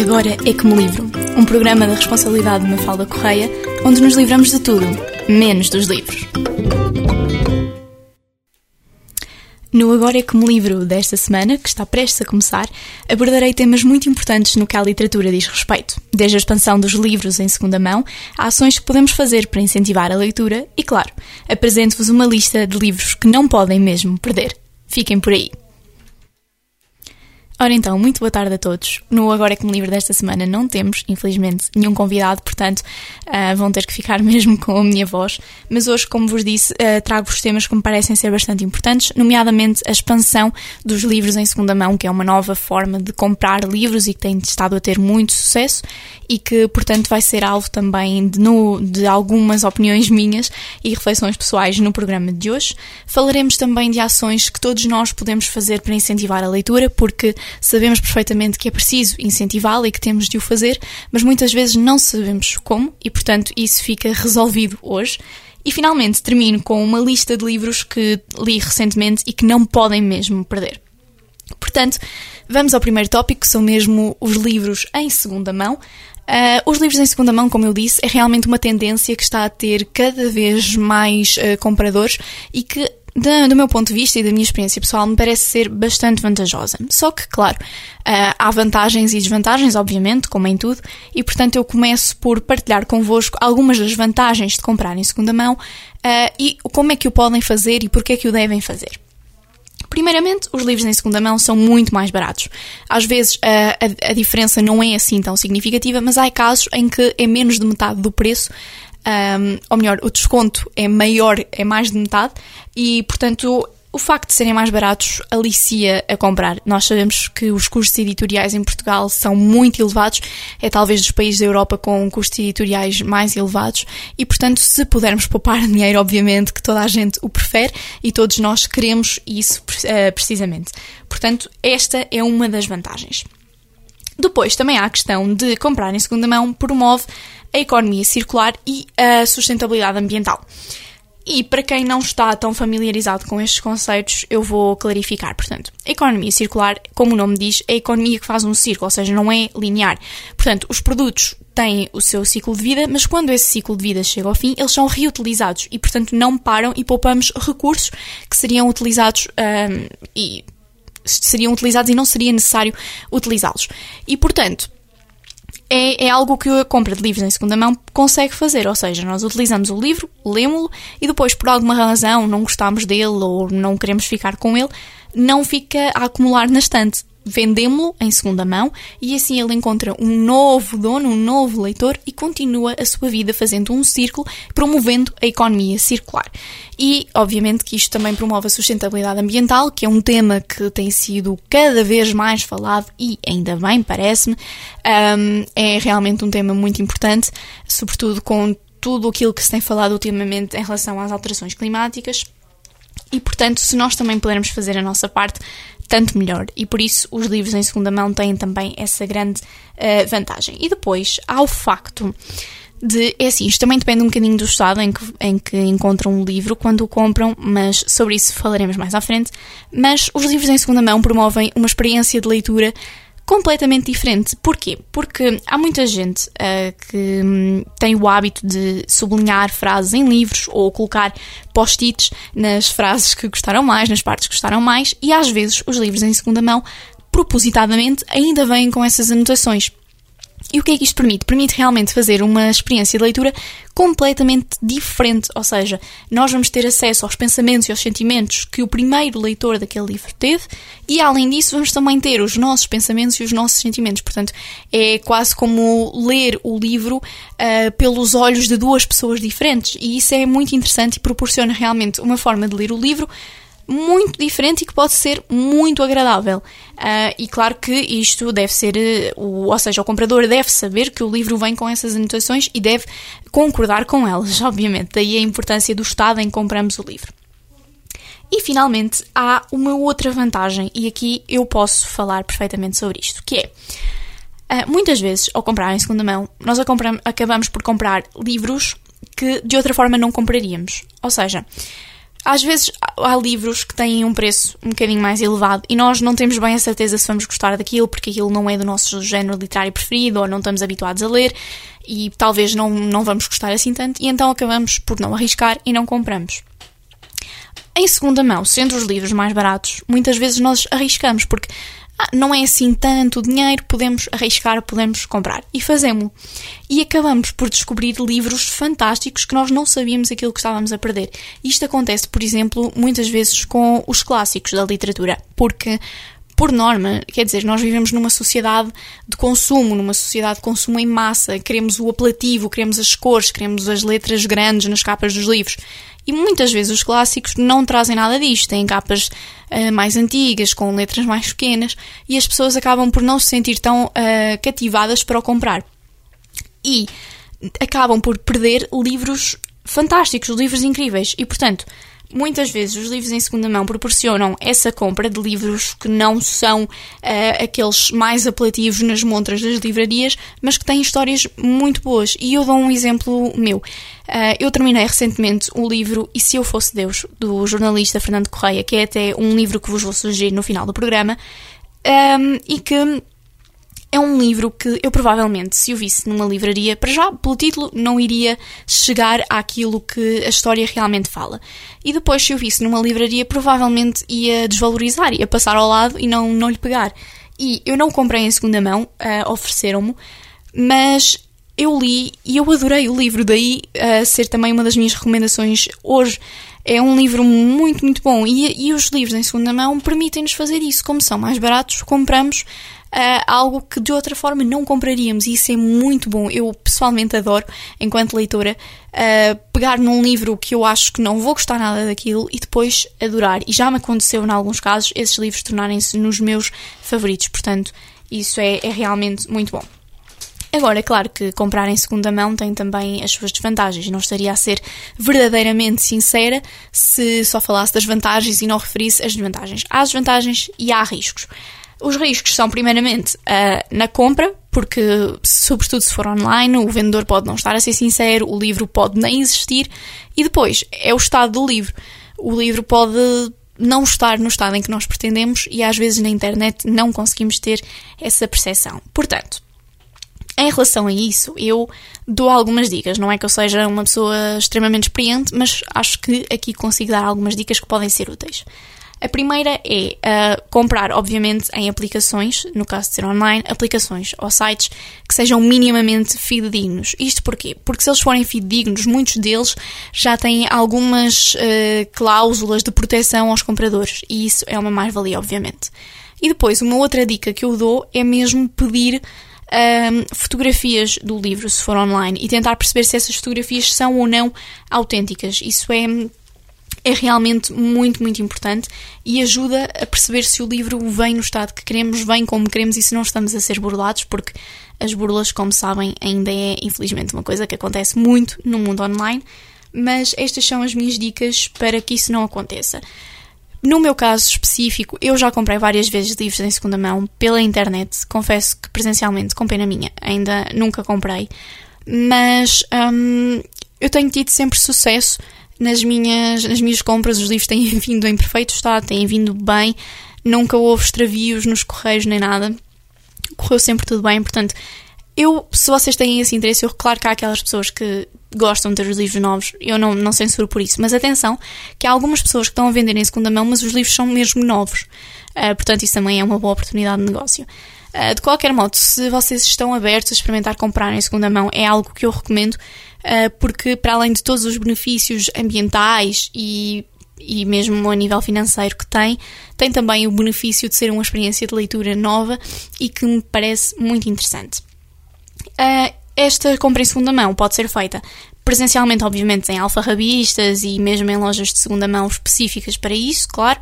Agora é que me livro, um programa da responsabilidade de Mafalda Correia, onde nos livramos de tudo, menos dos livros. No Agora é que me livro desta semana, que está prestes a começar, abordarei temas muito importantes no que a literatura diz respeito, desde a expansão dos livros em segunda mão, a ações que podemos fazer para incentivar a leitura e, claro, apresento-vos uma lista de livros que não podem mesmo perder. Fiquem por aí. Ora então, muito boa tarde a todos. No Agora é que me livro desta semana não temos, infelizmente, nenhum convidado, portanto uh, vão ter que ficar mesmo com a minha voz. Mas hoje, como vos disse, uh, trago-vos temas que me parecem ser bastante importantes, nomeadamente a expansão dos livros em segunda mão, que é uma nova forma de comprar livros e que tem estado a ter muito sucesso e que, portanto, vai ser alvo também de, no, de algumas opiniões minhas e reflexões pessoais no programa de hoje. Falaremos também de ações que todos nós podemos fazer para incentivar a leitura, porque sabemos perfeitamente que é preciso incentivá-la e que temos de o fazer, mas muitas vezes não sabemos como e, portanto, isso fica resolvido hoje. E finalmente termino com uma lista de livros que li recentemente e que não podem mesmo perder. Portanto, vamos ao primeiro tópico, que são mesmo os livros em segunda mão. Uh, os livros em segunda mão, como eu disse, é realmente uma tendência que está a ter cada vez mais uh, compradores e que do meu ponto de vista e da minha experiência pessoal, me parece ser bastante vantajosa. Só que, claro, uh, há vantagens e desvantagens, obviamente, como em tudo, e portanto eu começo por partilhar convosco algumas das vantagens de comprar em segunda mão uh, e como é que o podem fazer e porque é que o devem fazer. Primeiramente, os livros em segunda mão são muito mais baratos. Às vezes a, a, a, diferença não é assim tão significativa, mas há casos em que é menos de metade do preço um, ou melhor, o desconto é maior, é mais de metade, e portanto o facto de serem mais baratos alicia a comprar. Nós sabemos que os custos editoriais em Portugal são muito elevados, é talvez dos países da Europa com custos editoriais mais elevados, e portanto, se pudermos poupar dinheiro, obviamente que toda a gente o prefere e todos nós queremos isso uh, precisamente. Portanto, esta é uma das vantagens. Depois também há a questão de comprar em segunda mão promove a economia circular e a sustentabilidade ambiental. E para quem não está tão familiarizado com estes conceitos, eu vou clarificar. Portanto, a economia circular, como o nome diz, é a economia que faz um círculo, ou seja, não é linear. Portanto, os produtos têm o seu ciclo de vida, mas quando esse ciclo de vida chega ao fim, eles são reutilizados e, portanto, não param e poupamos recursos que seriam utilizados um, e seriam utilizados e não seria necessário utilizá-los. E, portanto, é, é, algo que a compra de livros em segunda mão consegue fazer, ou seja, nós utilizamos o livro, lemos-lo e depois, por alguma razão, não gostamos dele ou não queremos ficar com ele, não fica a acumular na estante vendemo-lo em segunda mão e assim ele encontra um novo dono, um novo leitor e continua a sua vida fazendo um círculo, promovendo a economia circular. E, obviamente, que isto também promove a sustentabilidade ambiental, que é um tema que tem sido cada vez mais falado e, ainda bem, parece-me, um, é realmente um tema muito importante, sobretudo com tudo aquilo que se tem falado ultimamente em relação às alterações climáticas. E, portanto, se nós também pudermos fazer a nossa parte, tanto melhor. E por isso os livros em segunda mão têm também essa grande uh, vantagem. E depois há o facto de. É assim, isto também depende um bocadinho do estado em que, em que encontram um livro quando o compram, mas sobre isso falaremos mais à frente. Mas os livros em segunda mão promovem uma experiência de leitura completamente diferente. Porquê? Porque há muita gente uh, que um, tem o hábito de sublinhar frases em livros ou colocar post-its nas frases que gostaram mais, nas partes que gostaram mais, e às vezes os livros em segunda mão, propositadamente, ainda vêm com essas anotações. E o que é que isto permite? Permite realmente fazer uma experiência de leitura completamente diferente, ou seja, nós vamos ter acesso aos pensamentos e aos sentimentos que o primeiro leitor daquele livro teve, e além disso, vamos também ter os nossos pensamentos e os nossos sentimentos. Portanto, é quase como ler o livro uh, pelos olhos de duas pessoas diferentes, e isso é muito interessante e proporciona realmente uma forma de ler o livro muito diferente e que pode ser muito agradável. Uh, e claro que isto deve ser, uh, o, ou seja, o comprador deve saber que o livro vem com essas anotações e deve concordar com elas, obviamente. Daí a importância do estado em que compramos o livro. E finalmente há uma outra vantagem, e aqui eu posso falar perfeitamente sobre isto, que é. Uh, muitas vezes, ao comprar em segunda mão, nós acabamos por comprar livros que de outra forma não compraríamos. Ou seja, às vezes há livros que têm um preço um bocadinho mais elevado e nós não temos bem a certeza se vamos gostar daquilo porque aquilo não é do nosso género literário preferido ou não estamos habituados a ler e talvez não, não vamos gostar assim tanto e então acabamos por não arriscar e não compramos. Em segunda mão, sendo os livros mais baratos, muitas vezes nós arriscamos porque ah, não é assim tanto dinheiro, podemos arriscar, podemos comprar. E fazemos. E acabamos por descobrir livros fantásticos que nós não sabíamos aquilo que estávamos a perder. Isto acontece, por exemplo, muitas vezes com os clássicos da literatura, porque por norma, quer dizer, nós vivemos numa sociedade de consumo, numa sociedade de consumo em massa, queremos o apelativo, queremos as cores, queremos as letras grandes nas capas dos livros. E muitas vezes os clássicos não trazem nada disto, têm capas uh, mais antigas, com letras mais pequenas, e as pessoas acabam por não se sentir tão uh, cativadas para o comprar. E acabam por perder livros fantásticos, livros incríveis. E portanto, Muitas vezes os livros em segunda mão proporcionam essa compra de livros que não são uh, aqueles mais apelativos nas montras das livrarias, mas que têm histórias muito boas. E eu dou um exemplo meu. Uh, eu terminei recentemente o livro E Se Eu Fosse Deus, do jornalista Fernando Correia, que é até um livro que vos vou sugerir no final do programa, um, ehm, e que é um livro que eu provavelmente, se o visse numa livraria, para já, pelo título, não iria chegar àquilo que a história realmente fala. E depois, se o visse numa livraria, provavelmente ia desvalorizar, ia passar ao lado e não, não lhe pegar. E eu não comprei em segunda mão, uh, ofereceram-me, mas eu li e eu adorei o livro, daí uh, ser também uma das minhas recomendações hoje. É um livro muito, muito bom e, e os livros em segunda mão permitem-nos fazer isso. Como são mais baratos, compramos uh, algo que de outra forma não compraríamos e isso é muito bom. Eu pessoalmente adoro, enquanto leitora, uh, pegar num livro que eu acho que não vou gostar nada daquilo e depois adorar. E já me aconteceu, em alguns casos, esses livros tornarem-se nos meus favoritos. Portanto, isso é, é realmente muito bom. Agora, é claro que comprar em segunda mão tem também as suas desvantagens. Não estaria a ser verdadeiramente sincera se só falasse das vantagens e não referisse as desvantagens. Há desvantagens e há riscos. Os riscos são, primeiramente, uh, na compra, porque, sobretudo se for online, o vendedor pode não estar a ser sincero, o livro pode nem existir, e depois é o estado do livro. O livro pode não estar no estado em que nós pretendemos e às vezes na internet não conseguimos ter essa percepção. Portanto, em relação a isso, eu dou algumas dicas. Não é que eu seja uma pessoa extremamente experiente, mas acho que aqui consigo dar algumas dicas que podem ser úteis. A primeira é uh, comprar, obviamente, em aplicações, no caso de ser online, aplicações ou sites que sejam minimamente fidedignos. Isto porquê? Porque se eles forem fidedignos, muitos deles já têm algumas uh, cláusulas de proteção aos compradores e isso é uma mais-valia, obviamente. E depois, uma outra dica que eu dou é mesmo pedir um, fotografias do livro, se for online, e tentar perceber se essas fotografias são ou não autênticas. Isso é é realmente muito, muito importante e ajuda a perceber se o livro vem no estado que queremos, vem como queremos e se não estamos a ser burlados, porque as burlas, como sabem, ainda é infelizmente uma coisa que acontece muito no mundo online, mas estas são as minhas dicas para que isso não aconteça. No meu caso específico, eu já comprei várias vezes livros em segunda mão pela internet. Confesso que presencialmente comprei na minha, ainda nunca comprei. Mas hum, eu tenho tido sempre sucesso nas minhas, nas minhas compras os livros têm vindo em perfeito estado, têm vindo bem, nunca houve extravios nos correios nem nada, correu sempre tudo bem, portanto, eu, se vocês têm esse interesse, eu claro que há aquelas pessoas que gostam de ter os livros novos, eu não, não censuro por isso, mas atenção, que há algumas pessoas que estão a vender em segunda mão, mas os livros são mesmo novos, uh, portanto, isso também é uma boa oportunidade de negócio. Uh, de qualquer modo, se vocês estão abertos a experimentar comprar em segunda mão, é algo que eu recomendo porque para além de todos os benefícios ambientais e, e mesmo a nível financeiro que tem, tem também o benefício de ser uma experiência de leitura nova e que me parece muito interessante. Uh, esta compra em segunda mão pode ser feita presencialmente, obviamente, em alfarrabistas e mesmo em lojas de segunda mão específicas para isso, claro,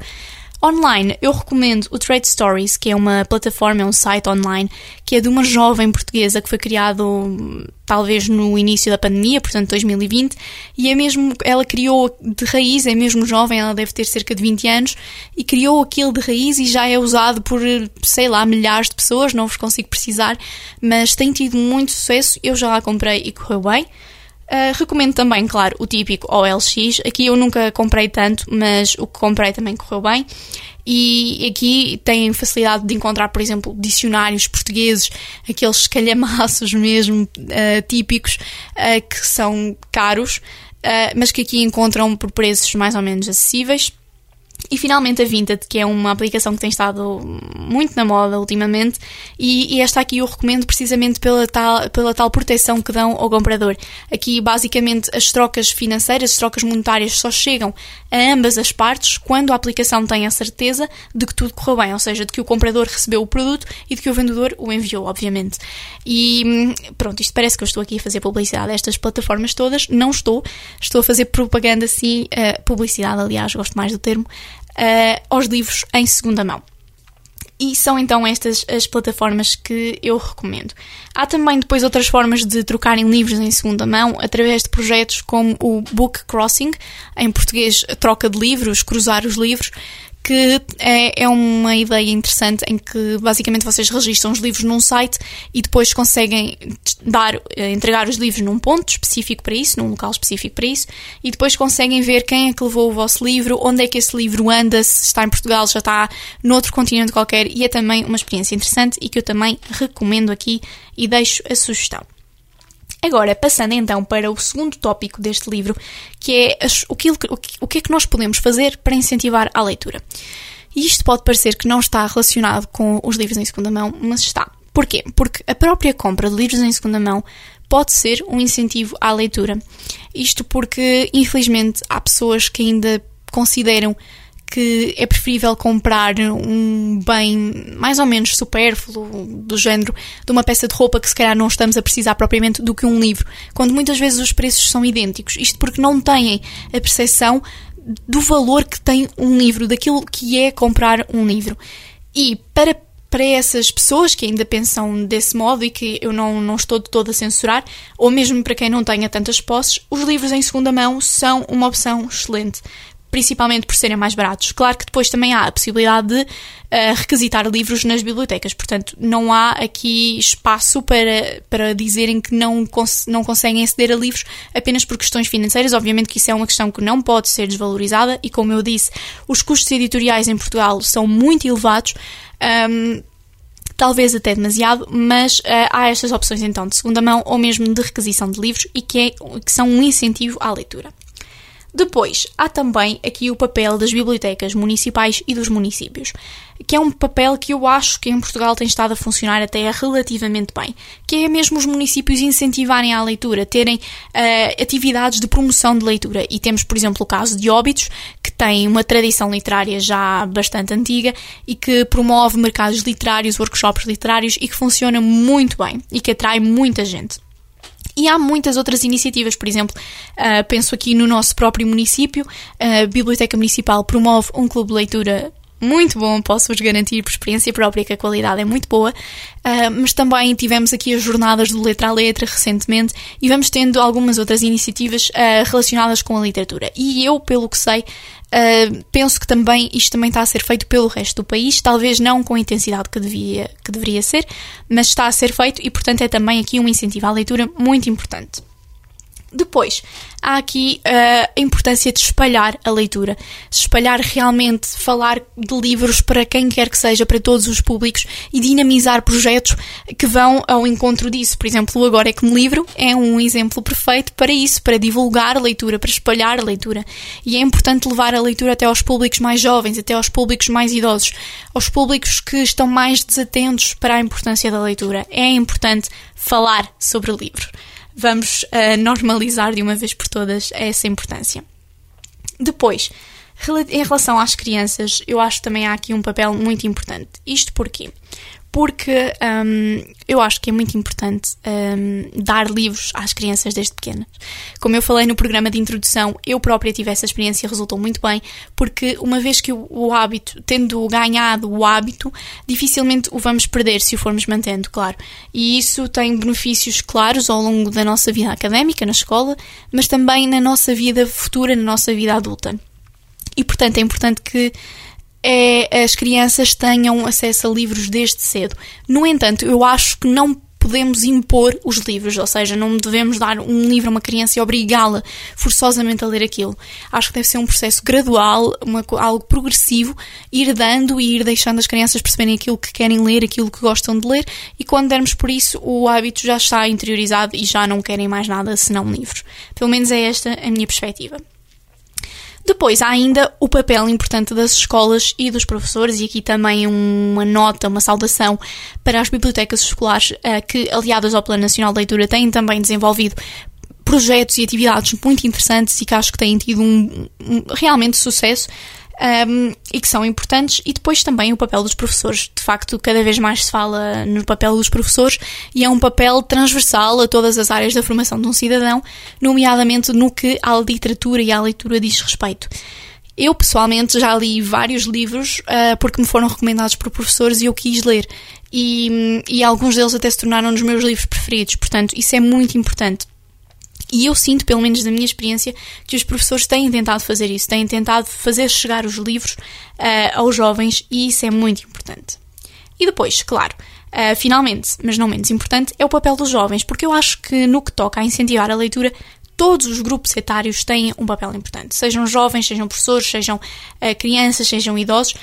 Online, eu recomendo o Trade Stories, que é uma plataforma, é um site online, que é de uma jovem portuguesa que foi criado talvez no início da pandemia, portanto 2020, e é mesmo, ela criou de raiz, é mesmo jovem, ela deve ter cerca de 20 anos, e criou aquilo de raiz e já é usado por, sei lá, milhares de pessoas, não vos consigo precisar, mas tem tido muito sucesso, eu já a comprei e correu bem. Uh, recomendo também, claro, o típico OLX. Aqui eu nunca comprei tanto, mas o que comprei também correu bem. E aqui têm facilidade de encontrar, por exemplo, dicionários portugueses, aqueles calhamaços mesmo uh, típicos, uh, que são caros, mas que aqui encontram por preços mais ou menos acessíveis. E finalmente a Vinted, que é uma aplicação que tem estado muito na moda ultimamente, e, e, esta aqui eu recomendo precisamente pela tal, pela tal proteção que dão ao comprador. Aqui, basicamente, as trocas financeiras, as trocas monetárias só chegam a ambas as partes quando a aplicação tem a certeza de que tudo correu bem, ou seja, de que o comprador recebeu o produto e de que o vendedor o enviou, obviamente. E pronto, isto parece que eu estou aqui a fazer publicidade a estas plataformas todas. Não estou, estou a fazer propaganda, sim, uh, publicidade, aliás, gosto mais do termo uh, aos livros em segunda mão. E são então estas as plataformas que eu recomendo. Há também depois outras formas de trocarem livros em segunda mão através de projetos como o Book Crossing, em português troca de livros, cruzar os livros, que é, é uma ideia interessante em que basicamente vocês registram os livros num site e depois conseguem dar, eh, entregar os livros num ponto específico para isso, num local específico para isso, e depois conseguem ver quem é que levou o vosso livro, onde é que esse livro anda, se está em Portugal, já está noutro continente qualquer, e é também uma experiência interessante e que eu também recomendo aqui e deixo a sugestão. Agora, passando então para o segundo tópico deste livro, que é o que, o que é que nós podemos fazer para incentivar a leitura. E isto pode parecer que não está relacionado com os livros em segunda mão, mas está. Porquê? Porque a própria compra de livros em segunda mão pode ser um incentivo à leitura. Isto porque, infelizmente, há pessoas que ainda consideram que é preferível comprar um bem mais ou menos supérfluo, do género de uma peça de roupa que se calhar não estamos a precisar propriamente, do que um livro, quando muitas vezes os preços são idênticos. Isto porque não têm a percepção do valor que tem um livro, daquilo que é comprar um livro. E para para essas pessoas que ainda pensam desse modo e que eu não, não estou de todo a censurar, ou mesmo para quem não tenha tantas posses, os livros em segunda mão são uma opção excelente principalmente por serem mais baratos. Claro que depois também há a possibilidade de uh, requisitar livros nas bibliotecas, portanto, não há aqui espaço para, para dizerem que não, cons não conseguem aceder a livros apenas por questões financeiras. Obviamente que isso é uma questão que não pode ser desvalorizada e, como eu disse, os custos editoriais em Portugal são muito elevados. Um, talvez até demasiado, mas uh, há estas opções então de segunda mão ou mesmo de requisição de livros e que, é, que são um incentivo à leitura. Depois, há também aqui o papel das bibliotecas municipais e dos municípios, que é um papel que eu acho que em Portugal tem estado a funcionar até relativamente bem, que é mesmo os municípios incentivarem a leitura, terem uh, atividades de promoção de leitura. E temos, por exemplo, o caso de Óbitos, que tem uma tradição literária já bastante antiga e que promove mercados literários, workshops literários e que funciona muito bem e que atrai muita gente. E há muitas outras iniciativas, por exemplo, uh, penso aqui no nosso próprio município, a Biblioteca Municipal promove um clube de leitura muito bom, posso-vos garantir por experiência própria que a qualidade é muito boa, uh, mas também tivemos aqui as jornadas do Letra a Letra recentemente e vamos tendo algumas outras iniciativas uh, relacionadas com a literatura. E eu, pelo que sei, Uh, penso que também isto também está a ser feito pelo resto do país, talvez não com a intensidade que, devia, que deveria ser, mas está a ser feito e, portanto, é também aqui um incentivo à leitura muito importante. Depois, há aqui uh, a importância de espalhar a leitura, espalhar realmente, falar de livros para quem quer que seja, para todos os públicos e dinamizar projetos que vão ao encontro disso. Por exemplo, o Agora é que me livro é um exemplo perfeito para isso, para divulgar a leitura, para espalhar a leitura. E é importante levar a leitura até aos públicos mais jovens, até aos públicos mais idosos, aos públicos que estão mais desatentos para a importância da leitura. É importante falar sobre o livro vamos uh, normalizar de uma vez por todas essa importância. Depois, em relação às crianças, eu acho que também há aqui um papel muito importante. Isto porquê? Porque um, eu acho que é muito importante um, dar livros às crianças desde pequenas. Como eu falei no programa de introdução, eu própria tive essa experiência e resultou muito bem, porque uma vez que o, o hábito, tendo ganhado o hábito, dificilmente o vamos perder se o formos mantendo, claro. E isso tem benefícios claros ao longo da nossa vida académica, na escola, mas também na nossa vida futura, na nossa vida adulta. E portanto é importante que é as crianças tenham acesso a livros desde cedo. No entanto, eu acho que não podemos impor os livros, ou seja, não devemos dar um livro a uma criança e obrigá-la forçosamente a ler aquilo. Acho que deve ser um processo gradual, uma, algo progressivo, ir dando e ir deixando as crianças perceberem aquilo que querem ler, aquilo que gostam de ler, e quando dermos por isso, o hábito já está interiorizado e já não querem mais nada senão livros. Pelo menos é esta a minha perspectiva. Depois há ainda o papel importante das escolas e dos professores, e aqui também uma nota, uma saudação para as bibliotecas escolares eh, que, aliadas ao Plano Nacional de Leitura, têm também desenvolvido projetos e atividades muito interessantes e que acho que têm tido um, um realmente sucesso um, e que são importantes, e depois também o papel dos professores. De facto, cada vez mais se fala no papel dos professores e é um papel transversal a todas as áreas da formação de um cidadão, nomeadamente no que à literatura e à leitura diz respeito. Eu, pessoalmente, já li vários livros uh, porque me foram recomendados por professores e eu quis ler. E, e alguns deles até se tornaram os meus livros preferidos. Portanto, isso é muito importante. E eu sinto, pelo menos da minha experiência, que os professores têm tentado fazer isso, têm tentado fazer chegar os livros uh, aos jovens e isso é muito importante. E depois, claro, uh, finalmente, mas não menos importante, é o papel dos jovens, porque eu acho que no que toca a incentivar a leitura, todos os grupos etários têm um papel importante. Sejam jovens, sejam professores, sejam uh, crianças, sejam idosos,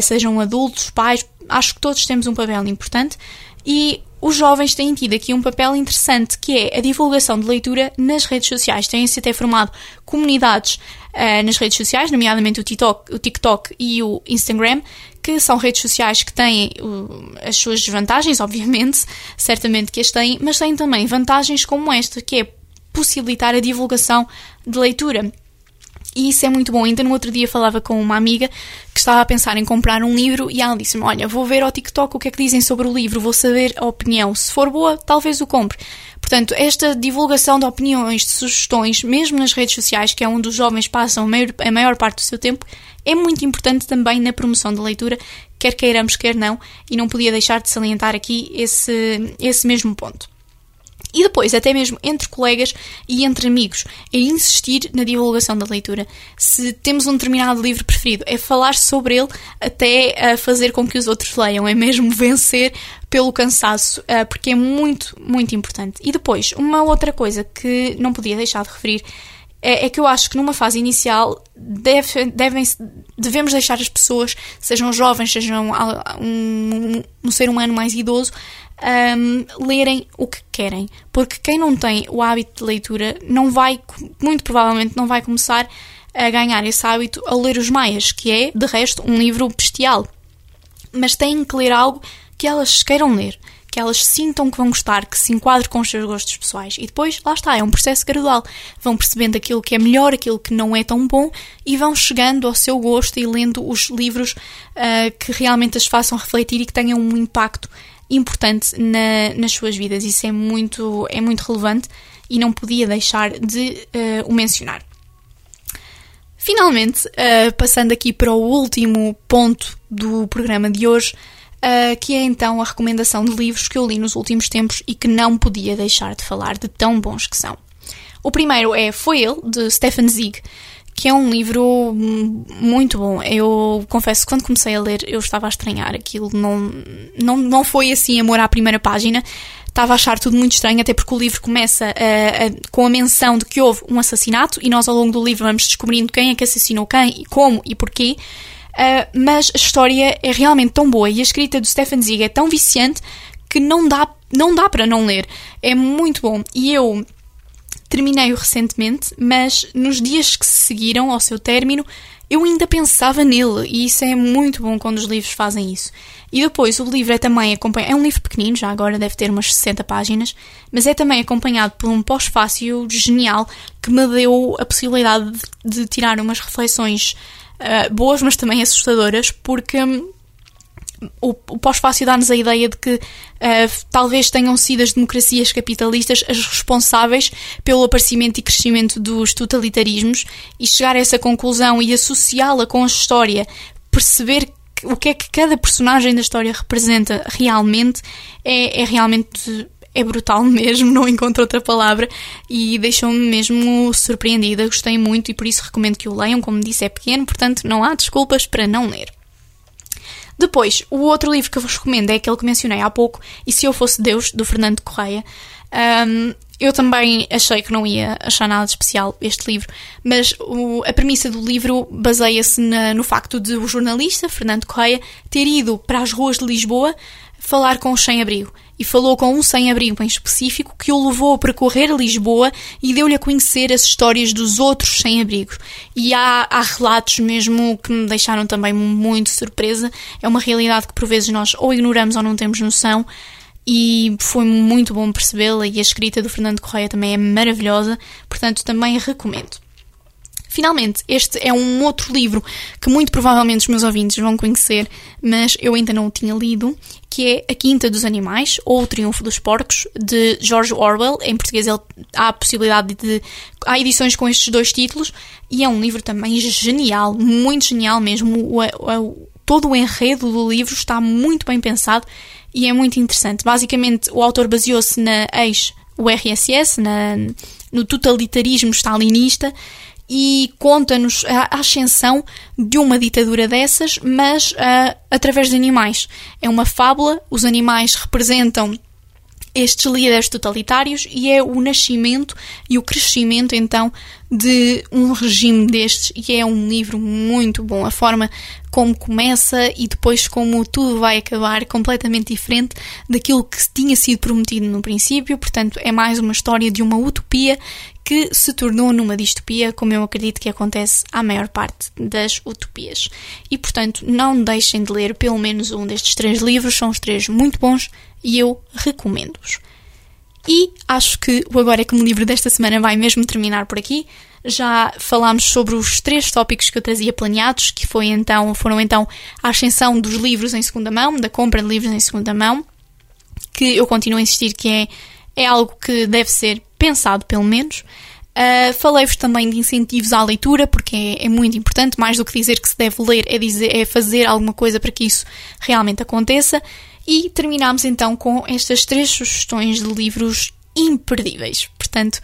sejam adultos, pais, acho que todos temos um papel importante e os jovens têm tido aqui um papel interessante que é a divulgação de leitura nas redes sociais. Têm-se até formado comunidades uh, nas redes sociais, nomeadamente o TikTok, o TikTok e o Instagram, que são redes sociais que têm uh, as suas desvantagens, obviamente, certamente que as têm, mas têm também vantagens como esta, que é possibilitar a divulgação de leitura. E isso é muito bom. Ainda no outro dia falava com uma amiga que estava a pensar em comprar um livro e ela disse-me: Olha, vou ver ao TikTok o que é que dizem sobre o livro, vou saber a opinião. Se for boa, talvez o compre. Portanto, esta divulgação de opiniões, de sugestões, mesmo nas redes sociais, que é onde os jovens passam a maior, a maior parte do seu tempo, é muito importante também na promoção da leitura, quer queiramos, quer não, e não podia deixar de salientar aqui esse, esse mesmo ponto. E depois, até mesmo entre colegas e entre amigos, é insistir na divulgação da leitura. Se temos um determinado livro preferido, é falar sobre ele até a fazer com que os outros leiam, é mesmo vencer pelo cansaço, ah, porque é muito, muito importante. E depois, uma outra coisa que não podia deixar de referir é, é que eu acho que numa fase inicial deve, devem, devemos deixar as pessoas, sejam jovens, sejam um, um ser humano mais idoso, um, lerem o que querem. Porque quem não tem o hábito de leitura não vai, muito provavelmente, não vai começar a ganhar esse hábito a ler os Maias, que é, de resto, um livro bestial. Mas têm que ler algo que elas queiram ler, que elas sintam que vão gostar, que se enquadre com os seus gostos pessoais. E depois, lá está, é um processo gradual. Vão percebendo aquilo que é melhor, aquilo que não é tão bom e vão chegando ao seu gosto e lendo os livros uh, que realmente as façam refletir e que tenham um impacto importante na, nas suas vidas. Isso é muito, é muito relevante e não podia deixar de uh, o mencionar. Finalmente, uh, passando aqui para o último ponto do programa de hoje, uh, que é então a recomendação de livros que eu li nos últimos tempos e que não podia deixar de falar de tão bons que são. O primeiro é Foi Ele, de Stefan Zweig, que é um livro muito bom. Eu confesso que quando comecei a ler eu estava a estranhar aquilo, não, não, não foi assim amor à primeira página. Estava a achar tudo muito estranho, até porque o livro começa a, com a menção de que houve um assassinato e nós ao longo do livro vamos descobrindo quem é que assassinou quem, e como e porquê. Uh, mas a história é realmente tão boa e a escrita do Stefan Zweig é tão viciante que não dá, não dá para não ler. É muito bom. E eu Terminei-o recentemente, mas nos dias que se seguiram ao seu término, eu ainda pensava nele, e isso é muito bom quando os livros fazem isso. E depois, o livro é também acompanhado. É um livro pequenino, já agora deve ter umas 60 páginas, mas é também acompanhado por um pós-fácil genial que me deu a possibilidade de, tirar umas reflexões uh, boas, mas também assustadoras, porque hum, o, o pós-fácil dá-nos a ideia de que uh, talvez tenham sido as democracias capitalistas as responsáveis pelo aparecimento e crescimento dos totalitarismos e chegar a essa conclusão e associá-la com a história, perceber o que é que cada personagem da história representa realmente é, é realmente é brutal mesmo, não encontro outra palavra e deixou-me mesmo surpreendida, gostei muito e por isso recomendo que o leiam, como disse é pequeno, portanto não há desculpas para não ler. Depois, o outro livro que eu vos recomendo é aquele que mencionei há pouco, E Se Eu Fosse Deus, do Fernando Correia. Um, eu também achei que não ia achar nada de especial este livro, mas o, a premissa do livro baseia-se no facto de o jornalista, Fernando Correia, ter ido para as ruas de Lisboa falar com os sem-abrigo. E falou com um sem-abrigo em específico que o levou a percorrer Lisboa e deu-lhe a conhecer as histórias dos outros sem-abrigos. E há, há relatos mesmo que me deixaram também muito surpresa. É uma realidade que por vezes nós ou ignoramos ou não temos noção e foi muito bom percebê-la e a escrita do Fernando Correia também é maravilhosa, portanto também recomendo. Finalmente, este é um outro livro que muito provavelmente os meus ouvintes vão conhecer, mas eu ainda não o tinha lido, que é A Quinta dos Animais, ou O Triunfo dos Porcos, de George Orwell. Em português ele, há a possibilidade de... Há edições com estes dois títulos, e é um livro também genial, muito genial mesmo. O, o, todo o enredo do livro está muito bem pensado e é muito interessante. Basicamente, o autor baseou-se na ex-URSS, no totalitarismo stalinista, e conta-nos a ascensão de uma ditadura dessas, mas uh, através de animais. É uma fábula, os animais representam estes líderes totalitários e é o nascimento e o crescimento então de um regime destes. E é um livro muito bom. A forma como começa e depois como tudo vai acabar completamente diferente daquilo que tinha sido prometido no princípio. Portanto é mais uma história de uma utopia que se tornou numa distopia, como eu acredito que acontece à maior parte das utopias. E portanto, não deixem de ler pelo menos um destes três livros, são os três muito bons e eu recomendo-os. E acho que o Agora é que me livro desta semana vai mesmo terminar por aqui. Já falámos sobre os três tópicos que eu trazia planeados, que foi então, foram então a ascensão dos livros em segunda mão, da compra de livros em segunda mão, que eu continuo a insistir que é, é algo que deve ser pensado pelo menos. Uh, Falei-vos também de incentivos à leitura, porque é, é, muito importante, mais do que dizer que se deve ler, é, dizer, é fazer alguma coisa para que isso realmente aconteça. E terminamos então com estas três sugestões de livros imperdíveis. Portanto,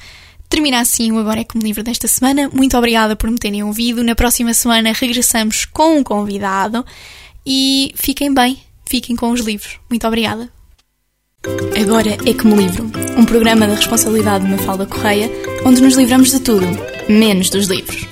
termina assim o Agora é como livro desta semana. Muito obrigada por me terem ouvido. Na próxima semana regressamos com um convidado. E fiquem bem, fiquem com os livros. Muito obrigada. Agora é que me livro, um programa da responsabilidade de Mafalda Correia, onde nos livramos de tudo, menos dos livros.